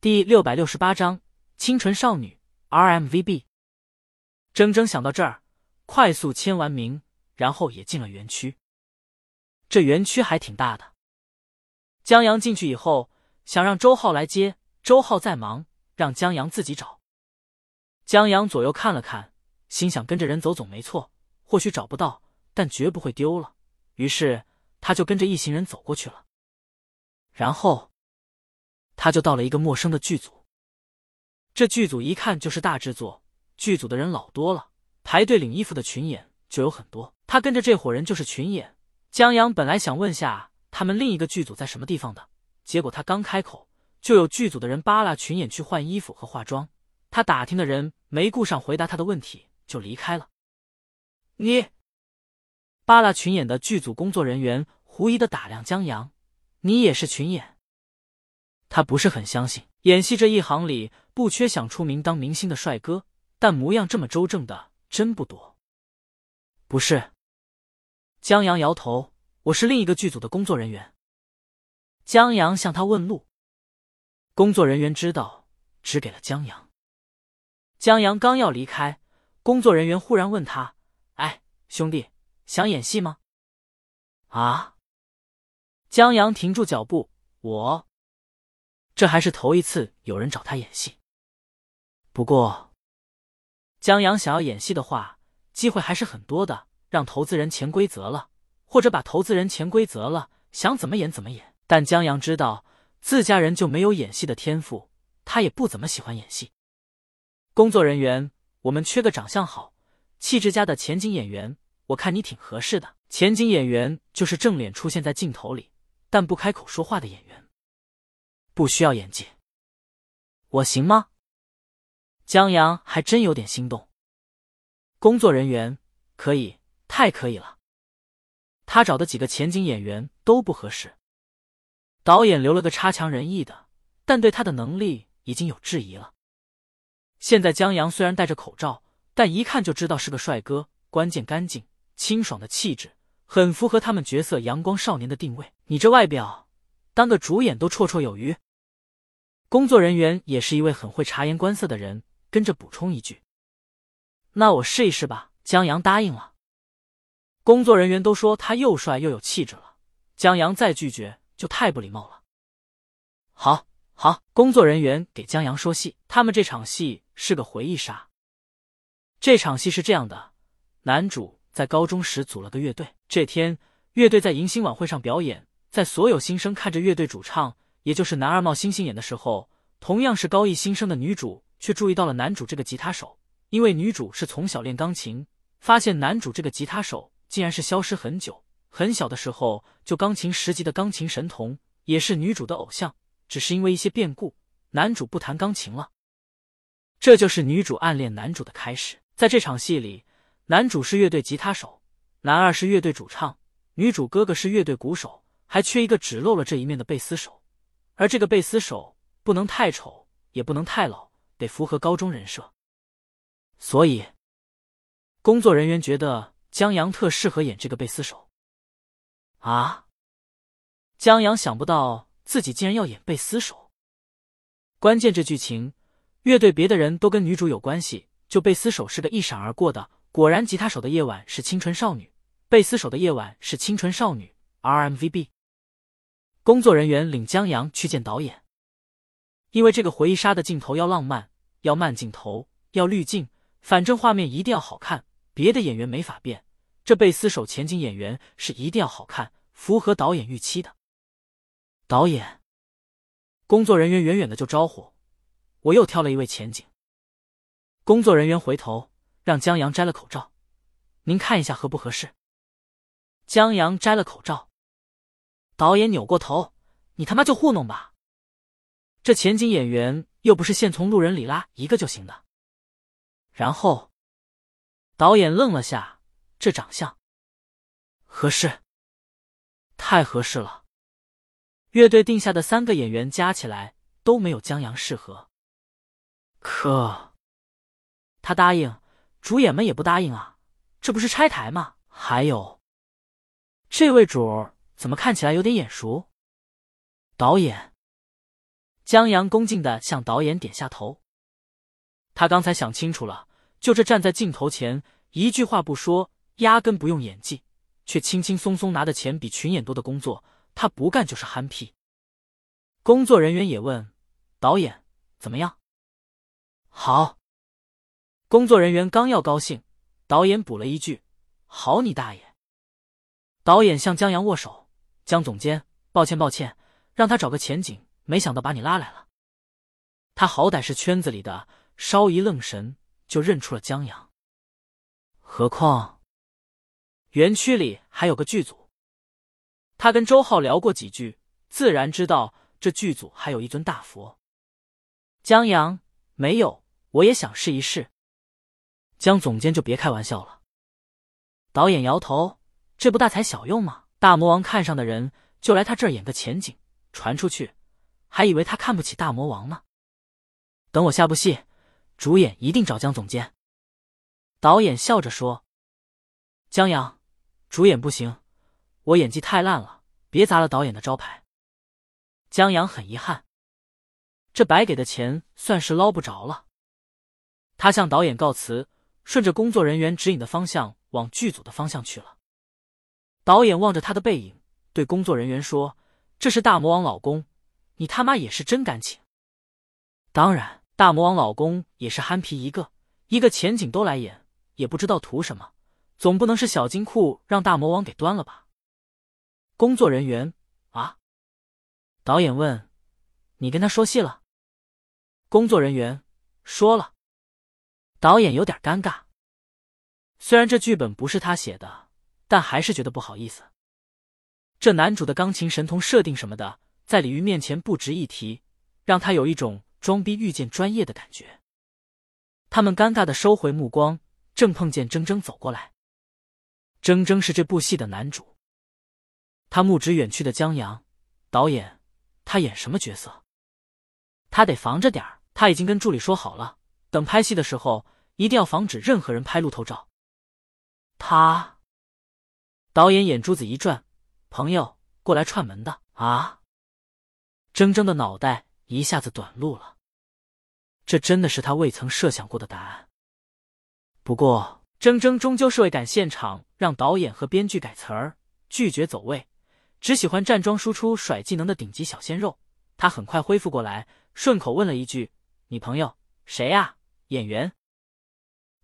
第六百六十八章清纯少女 RMVB。铮铮想到这儿，快速签完名，然后也进了园区。这园区还挺大的。江阳进去以后，想让周浩来接，周浩在忙，让江阳自己找。江阳左右看了看，心想跟着人走总没错，或许找不到，但绝不会丢了。于是他就跟着一行人走过去了。然后他就到了一个陌生的剧组。这剧组一看就是大制作，剧组的人老多了，排队领衣服的群演就有很多。他跟着这伙人就是群演。江阳本来想问下他们另一个剧组在什么地方的，结果他刚开口，就有剧组的人扒拉群演去换衣服和化妆。他打听的人没顾上回答他的问题，就离开了。你，扒拉群演的剧组工作人员狐疑的打量江阳，你也是群演？他不是很相信，演戏这一行里不缺想出名当明星的帅哥，但模样这么周正的真不多。不是。江阳摇头：“我是另一个剧组的工作人员。”江阳向他问路，工作人员知道，指给了江阳。江阳刚要离开，工作人员忽然问他：“哎，兄弟，想演戏吗？”啊！江阳停住脚步：“我……这还是头一次有人找他演戏。不过，江阳想要演戏的话，机会还是很多的。”让投资人潜规则了，或者把投资人潜规则了，想怎么演怎么演。但江阳知道自家人就没有演戏的天赋，他也不怎么喜欢演戏。工作人员，我们缺个长相好、气质佳的前景演员，我看你挺合适的。前景演员就是正脸出现在镜头里，但不开口说话的演员，不需要演技。我行吗？江阳还真有点心动。工作人员可以。太可以了，他找的几个前景演员都不合适。导演留了个差强人意的，但对他的能力已经有质疑了。现在江阳虽然戴着口罩，但一看就知道是个帅哥，关键干净清爽的气质，很符合他们角色阳光少年的定位。你这外表，当个主演都绰绰有余。工作人员也是一位很会察言观色的人，跟着补充一句：“那我试一试吧。”江阳答应了。工作人员都说他又帅又有气质了，江阳再拒绝就太不礼貌了。好，好，工作人员给江阳说戏，他们这场戏是个回忆杀。这场戏是这样的：男主在高中时组了个乐队，这天乐队在迎新晚会上表演，在所有新生看着乐队主唱，也就是男二冒星星眼的时候，同样是高一新生的女主却注意到了男主这个吉他手，因为女主是从小练钢琴，发现男主这个吉他手。竟然是消失很久，很小的时候就钢琴十级的钢琴神童，也是女主的偶像。只是因为一些变故，男主不弹钢琴了。这就是女主暗恋男主的开始。在这场戏里，男主是乐队吉他手，男二是乐队主唱，女主哥哥是乐队鼓手，还缺一个只露了这一面的贝斯手。而这个贝斯手不能太丑，也不能太老，得符合高中人设。所以，工作人员觉得。江阳特适合演这个贝斯手啊！江阳想不到自己竟然要演贝斯手。关键这剧情，乐队别的人都跟女主有关系，就贝斯手是个一闪而过的。果然，吉他手的夜晚是清纯少女，贝斯手的夜晚是清纯少女。RMVB 工作人员领江阳去见导演，因为这个回忆杀的镜头要浪漫，要慢镜头，要滤镜，反正画面一定要好看。别的演员没法变，这贝斯手前景演员是一定要好看，符合导演预期的。导演，工作人员远远的就招呼，我又挑了一位前景。工作人员回头让江阳摘了口罩，您看一下合不合适。江阳摘了口罩，导演扭过头，你他妈就糊弄吧，这前景演员又不是现从路人里拉一个就行的。然后。导演愣了下，这长相合适，太合适了。乐队定下的三个演员加起来都没有江阳适合，可他答应，主演们也不答应啊，这不是拆台吗？还有，这位主怎么看起来有点眼熟？导演，江阳恭敬的向导演点下头。他刚才想清楚了，就这站在镜头前，一句话不说，压根不用演技，却轻轻松松拿的钱比群演多的工作，他不干就是憨批。工作人员也问导演怎么样？好。工作人员刚要高兴，导演补了一句：“好你大爷！”导演向江阳握手：“江总监，抱歉抱歉，让他找个前景。”没想到把你拉来了，他好歹是圈子里的，稍一愣神就认出了江阳。何况园区里还有个剧组，他跟周浩聊过几句，自然知道这剧组还有一尊大佛。江阳没有，我也想试一试。江总监就别开玩笑了。导演摇头，这不大材小用吗？大魔王看上的人就来他这儿演个前景，传出去。还以为他看不起大魔王呢。等我下部戏，主演一定找江总监。导演笑着说：“江阳，主演不行，我演技太烂了，别砸了导演的招牌。”江阳很遗憾，这白给的钱算是捞不着了。他向导演告辞，顺着工作人员指引的方向往剧组的方向去了。导演望着他的背影，对工作人员说：“这是大魔王老公。”你他妈也是真敢请！当然，大魔王老公也是憨皮一个，一个前景都来演，也不知道图什么，总不能是小金库让大魔王给端了吧？工作人员啊，导演问：“你跟他说戏了？”工作人员说了。导演有点尴尬，虽然这剧本不是他写的，但还是觉得不好意思。这男主的钢琴神童设定什么的。在李玉面前不值一提，让他有一种装逼遇见专业的感觉。他们尴尬的收回目光，正碰见铮铮走过来。铮铮是这部戏的男主。他目指远去的江阳导演，他演什么角色？他得防着点儿。他已经跟助理说好了，等拍戏的时候一定要防止任何人拍路透照。他导演眼珠子一转，朋友过来串门的啊。铮铮的脑袋一下子短路了，这真的是他未曾设想过的答案。不过，铮铮终究是未赶现场，让导演和编剧改词儿，拒绝走位，只喜欢站桩输出甩技能的顶级小鲜肉。他很快恢复过来，顺口问了一句：“你朋友谁呀？演员？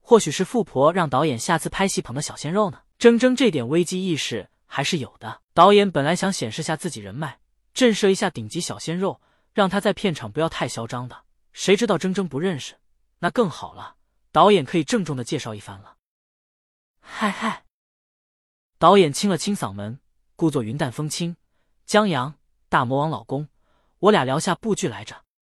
或许是富婆让导演下次拍戏捧的小鲜肉呢？”铮铮这点危机意识还是有的。导演本来想显示下自己人脉。震慑一下顶级小鲜肉，让他在片场不要太嚣张的。谁知道铮铮不认识，那更好了，导演可以郑重的介绍一番了。嗨嗨，导演清了清嗓门，故作云淡风轻：“江阳，大魔王老公，我俩聊下部剧来着。”